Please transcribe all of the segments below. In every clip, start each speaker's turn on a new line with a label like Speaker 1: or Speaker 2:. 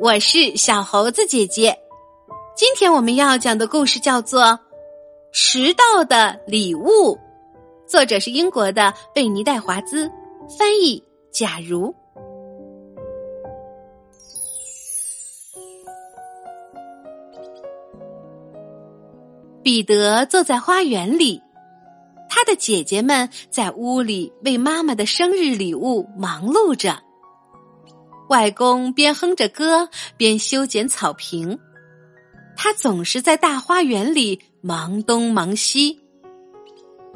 Speaker 1: 我是小猴子姐姐。今天我们要讲的故事叫做《迟到的礼物》，作者是英国的贝尼戴华兹，翻译假如。彼得坐在花园里，他的姐姐们在屋里为妈妈的生日礼物忙碌着。外公边哼着歌边修剪草坪，他总是在大花园里忙东忙西。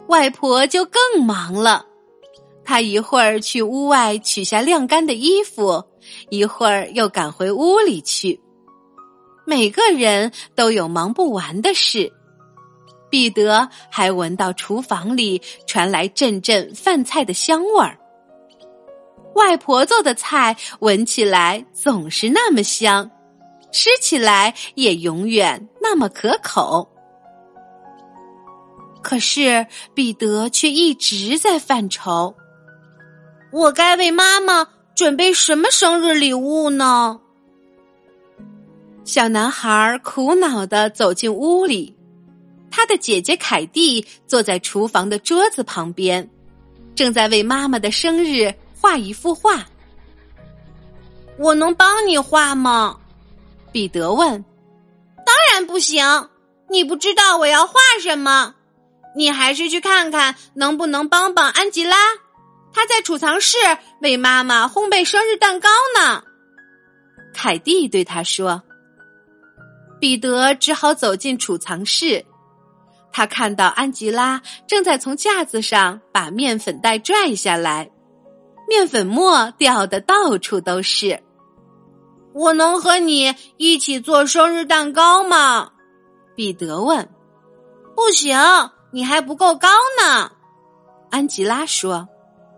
Speaker 1: 外婆就更忙了，她一会儿去屋外取下晾干的衣服，一会儿又赶回屋里去。每个人都有忙不完的事。彼得还闻到厨房里传来阵阵饭菜的香味儿。外婆做的菜闻起来总是那么香，吃起来也永远那么可口。可是彼得却一直在犯愁：我该为妈妈准备什么生日礼物呢？小男孩苦恼的走进屋里，他的姐姐凯蒂坐在厨房的桌子旁边，正在为妈妈的生日。画一幅画，我能帮你画吗？彼得问。当然不行，你不知道我要画什么。你还是去看看能不能帮帮安吉拉，她在储藏室为妈妈烘焙生日蛋糕呢。凯蒂对他说。彼得只好走进储藏室，他看到安吉拉正在从架子上把面粉袋拽下来。面粉末掉的到处都是，我能和你一起做生日蛋糕吗？彼得问。不行，你还不够高呢。安吉拉说。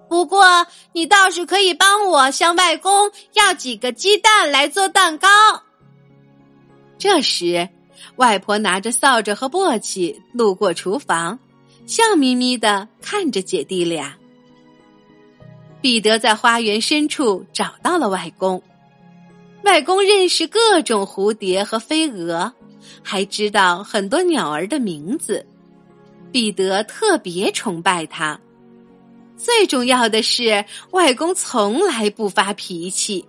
Speaker 1: 不过你倒是可以帮我向外公要几个鸡蛋来做蛋糕。这时，外婆拿着扫帚和簸箕路过厨房，笑眯眯的看着姐弟俩。彼得在花园深处找到了外公，外公认识各种蝴蝶和飞蛾，还知道很多鸟儿的名字。彼得特别崇拜他。最重要的是，外公从来不发脾气。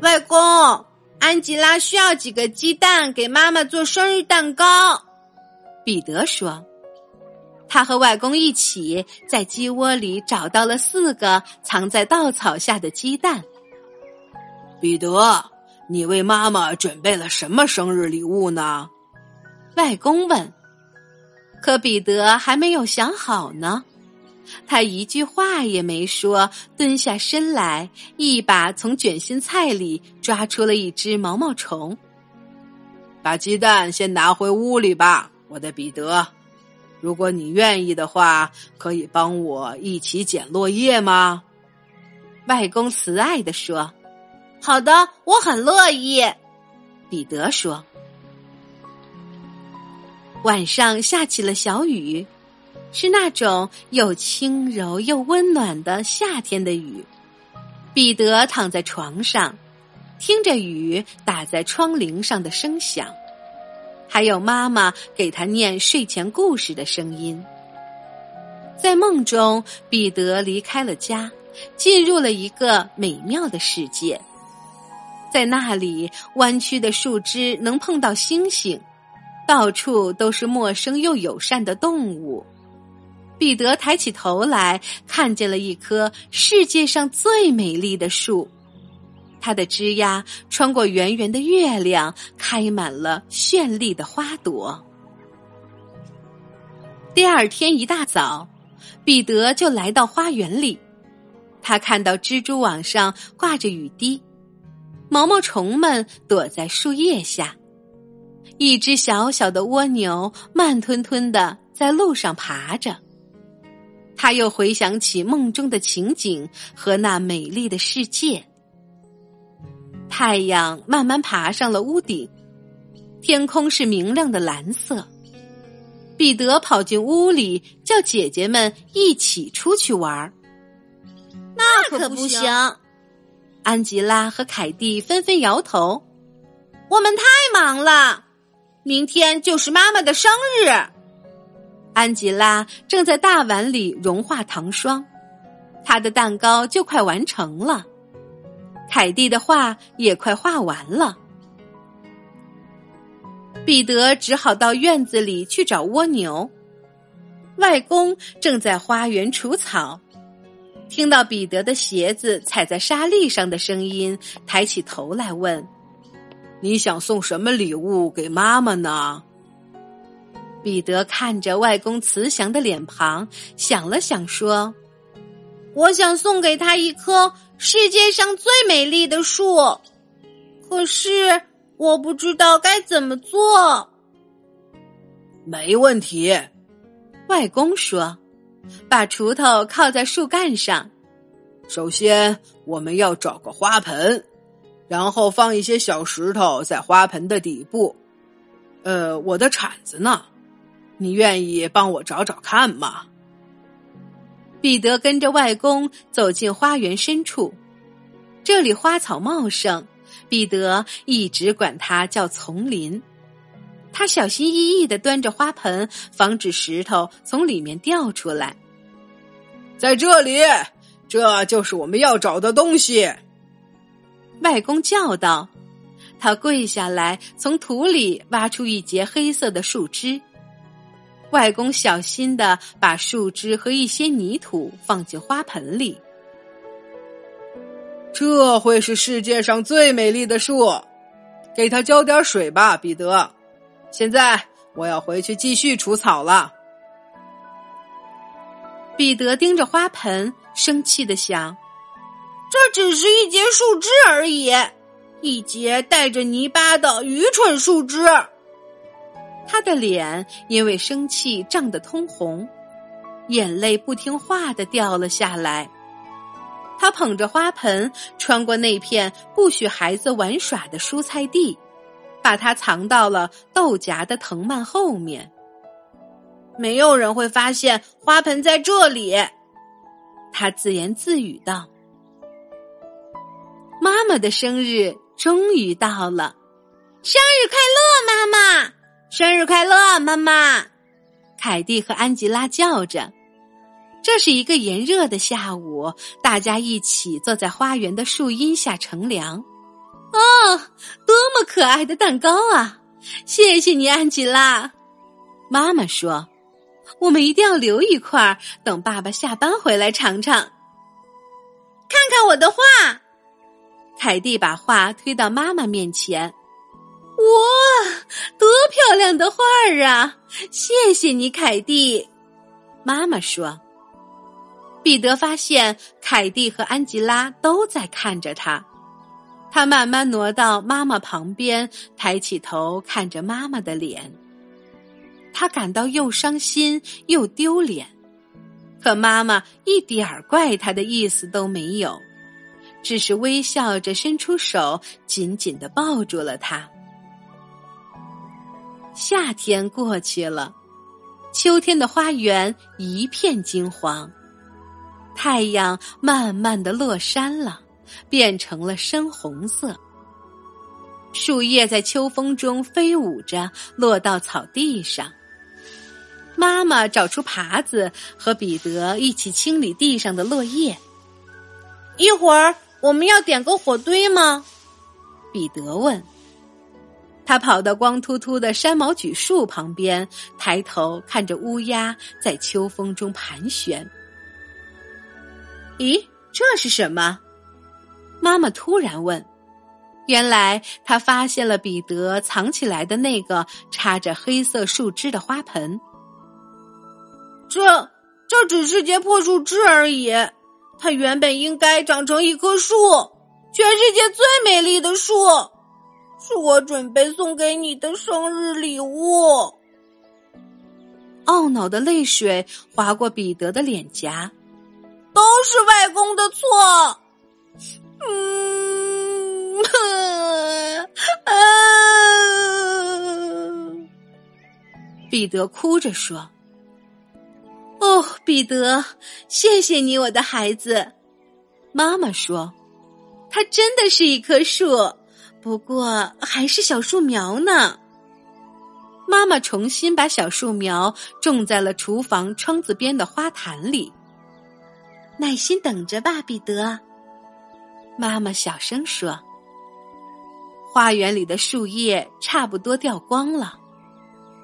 Speaker 1: 外公，安吉拉需要几个鸡蛋给妈妈做生日蛋糕。彼得说。他和外公一起在鸡窝里找到了四个藏在稻草下的鸡蛋。
Speaker 2: 彼得，你为妈妈准备了什么生日礼物呢？
Speaker 1: 外公问。可彼得还没有想好呢，他一句话也没说，蹲下身来，一把从卷心菜里抓出了一只毛毛虫。
Speaker 2: 把鸡蛋先拿回屋里吧，我的彼得。如果你愿意的话，可以帮我一起捡落叶吗？
Speaker 1: 外公慈爱的说：“好的，我很乐意。”彼得说。晚上下起了小雨，是那种又轻柔又温暖的夏天的雨。彼得躺在床上，听着雨打在窗棂上的声响。还有妈妈给他念睡前故事的声音。在梦中，彼得离开了家，进入了一个美妙的世界。在那里，弯曲的树枝能碰到星星，到处都是陌生又友善的动物。彼得抬起头来，看见了一棵世界上最美丽的树。它的枝丫穿过圆圆的月亮，开满了绚丽的花朵。第二天一大早，彼得就来到花园里。他看到蜘蛛网上挂着雨滴，毛毛虫们躲在树叶下，一只小小的蜗牛慢吞吞的在路上爬着。他又回想起梦中的情景和那美丽的世界。太阳慢慢爬上了屋顶，天空是明亮的蓝色。彼得跑进屋里，叫姐姐们一起出去玩儿。
Speaker 3: 那可不行！
Speaker 1: 安吉拉和凯蒂纷纷摇头：“我们太忙了，明天就是妈妈的生日。”安吉拉正在大碗里融化糖霜，她的蛋糕就快完成了。凯蒂的画也快画完了。彼得只好到院子里去找蜗牛。外公正在花园除草，听到彼得的鞋子踩在沙砾上的声音，抬起头来问：“
Speaker 2: 你想送什么礼物给妈妈呢？”
Speaker 1: 彼得看着外公慈祥的脸庞，想了想，说：“我想送给他一棵世界上最美丽的树，可是我不知道该怎么做。”
Speaker 2: 没问题，
Speaker 1: 外公说：“把锄头靠在树干上，
Speaker 2: 首先我们要找个花盆，然后放一些小石头在花盆的底部。呃，我的铲子呢？”你愿意帮我找找看吗？
Speaker 1: 彼得跟着外公走进花园深处，这里花草茂盛，彼得一直管它叫丛林。他小心翼翼的端着花盆，防止石头从里面掉出来。
Speaker 2: 在这里，这就是我们要找的东西。
Speaker 1: 外公叫道。他跪下来，从土里挖出一截黑色的树枝。外公小心的把树枝和一些泥土放进花盆里。
Speaker 2: 这会是世界上最美丽的树，给它浇点水吧，彼得。现在我要回去继续除草了。
Speaker 1: 彼得盯着花盆，生气的想：“这只是一截树枝而已，一截带着泥巴的愚蠢树枝。”他的脸因为生气涨得通红，眼泪不听话的掉了下来。他捧着花盆，穿过那片不许孩子玩耍的蔬菜地，把它藏到了豆荚的藤蔓后面。没有人会发现花盆在这里，他自言自语道：“妈妈的生日终于到了，生日快乐，妈妈！”生日快乐，妈妈！凯蒂和安吉拉叫着。这是一个炎热的下午，大家一起坐在花园的树荫下乘凉。哦，多么可爱的蛋糕啊！谢谢你，安吉拉。妈妈说：“我们一定要留一块，等爸爸下班回来尝尝。”看看我的画。凯蒂把画推到妈妈面前。哇，多漂亮的画儿啊！谢谢你，凯蒂。妈妈说。彼得发现凯蒂和安吉拉都在看着他，他慢慢挪到妈妈旁边，抬起头看着妈妈的脸。他感到又伤心又丢脸，可妈妈一点儿怪他的意思都没有，只是微笑着伸出手，紧紧的抱住了他。夏天过去了，秋天的花园一片金黄。太阳慢慢的落山了，变成了深红色。树叶在秋风中飞舞着，落到草地上。妈妈找出耙子，和彼得一起清理地上的落叶。一会儿我们要点个火堆吗？彼得问。他跑到光秃秃的山毛榉树旁边，抬头看着乌鸦在秋风中盘旋。咦，这是什么？妈妈突然问。原来他发现了彼得藏起来的那个插着黑色树枝的花盆。这这只是截破树枝而已，它原本应该长成一棵树，全世界最美丽的树。是我准备送给你的生日礼物。懊恼的泪水划过彼得的脸颊，都是外公的错。嗯，彼得哭着说：“哦，彼得，谢谢你，我的孩子。”妈妈说：“它真的是一棵树，不过还是小树苗呢。妈妈重新把小树苗种在了厨房窗子边的花坛里。耐心等着吧，彼得。妈妈小声说：“花园里的树叶差不多掉光了，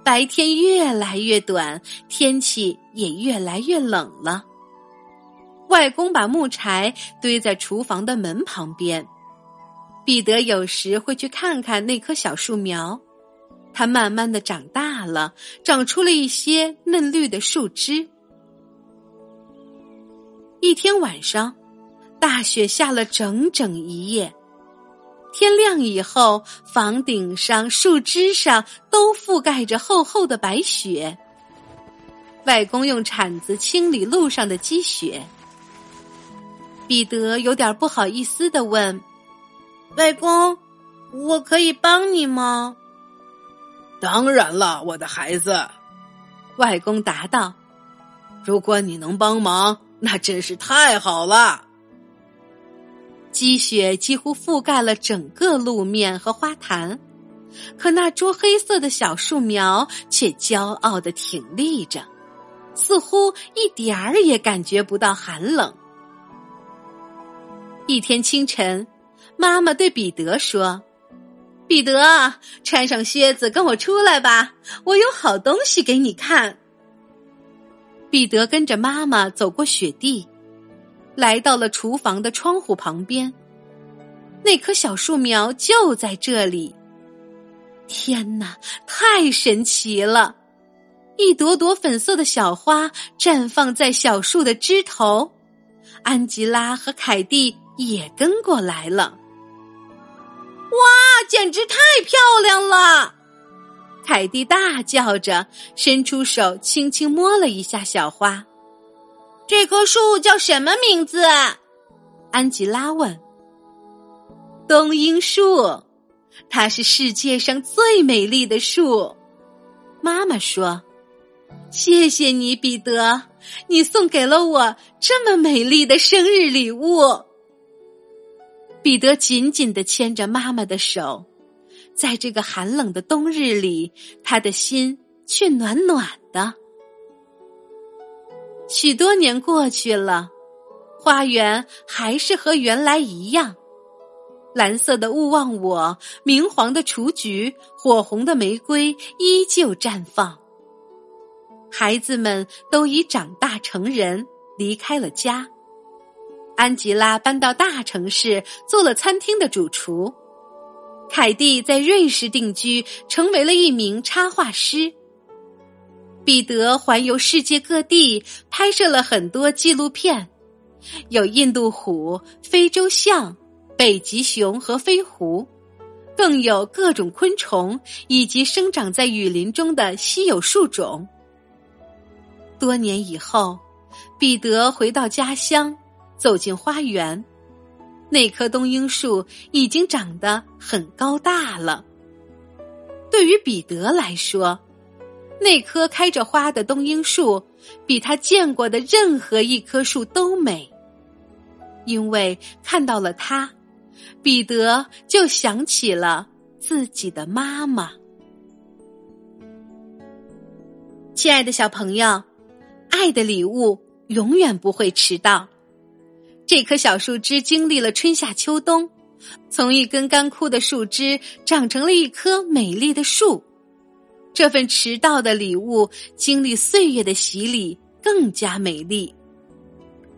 Speaker 1: 白天越来越短，天气也越来越冷了。”外公把木柴堆在厨房的门旁边，彼得有时会去看看那棵小树苗。它慢慢的长大了，长出了一些嫩绿的树枝。一天晚上，大雪下了整整一夜。天亮以后，房顶上、树枝上都覆盖着厚厚的白雪。外公用铲子清理路上的积雪。彼得有点不好意思的问：“外公，我可以帮你吗？”
Speaker 2: 当然了，我的孩子，
Speaker 1: 外公答道：“
Speaker 2: 如果你能帮忙，那真是太好了。”
Speaker 1: 积雪几乎覆盖了整个路面和花坛，可那株黑色的小树苗却骄傲的挺立着，似乎一点儿也感觉不到寒冷。一天清晨，妈妈对彼得说。彼得，穿上靴子，跟我出来吧！我有好东西给你看。彼得跟着妈妈走过雪地，来到了厨房的窗户旁边。那棵小树苗就在这里。天哪，太神奇了！一朵朵粉色的小花绽放在小树的枝头。安吉拉和凯蒂也跟过来了。哇，简直太漂亮了！凯蒂大叫着，伸出手轻轻摸了一下小花。这棵树叫什么名字？安吉拉问。冬樱树，它是世界上最美丽的树。妈妈说：“谢谢你，彼得，你送给了我这么美丽的生日礼物。”彼得紧紧的牵着妈妈的手，在这个寒冷的冬日里，他的心却暖暖的。许多年过去了，花园还是和原来一样，蓝色的勿忘我，明黄的雏菊，火红的玫瑰依旧绽放。孩子们都已长大成人，离开了家。安吉拉搬到大城市，做了餐厅的主厨。凯蒂在瑞士定居，成为了一名插画师。彼得环游世界各地，拍摄了很多纪录片，有印度虎、非洲象、北极熊和飞狐，更有各种昆虫以及生长在雨林中的稀有树种。多年以后，彼得回到家乡。走进花园，那棵冬樱树已经长得很高大了。对于彼得来说，那棵开着花的冬樱树比他见过的任何一棵树都美，因为看到了它，彼得就想起了自己的妈妈。亲爱的小朋友，爱的礼物永远不会迟到。这棵小树枝经历了春夏秋冬，从一根干枯的树枝长成了一棵美丽的树。这份迟到的礼物，经历岁月的洗礼，更加美丽。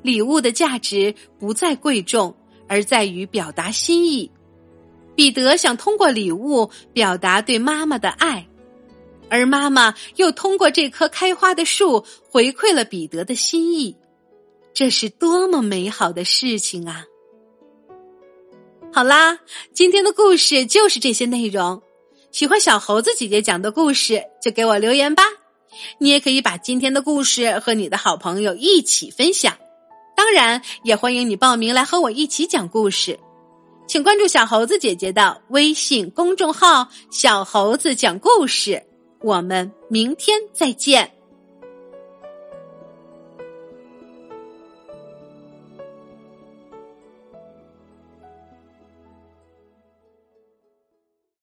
Speaker 1: 礼物的价值不在贵重，而在于表达心意。彼得想通过礼物表达对妈妈的爱，而妈妈又通过这棵开花的树回馈了彼得的心意。这是多么美好的事情啊！好啦，今天的故事就是这些内容。喜欢小猴子姐姐讲的故事，就给我留言吧。你也可以把今天的故事和你的好朋友一起分享。当然，也欢迎你报名来和我一起讲故事。请关注小猴子姐姐的微信公众号“小猴子讲故事”。我们明天再见。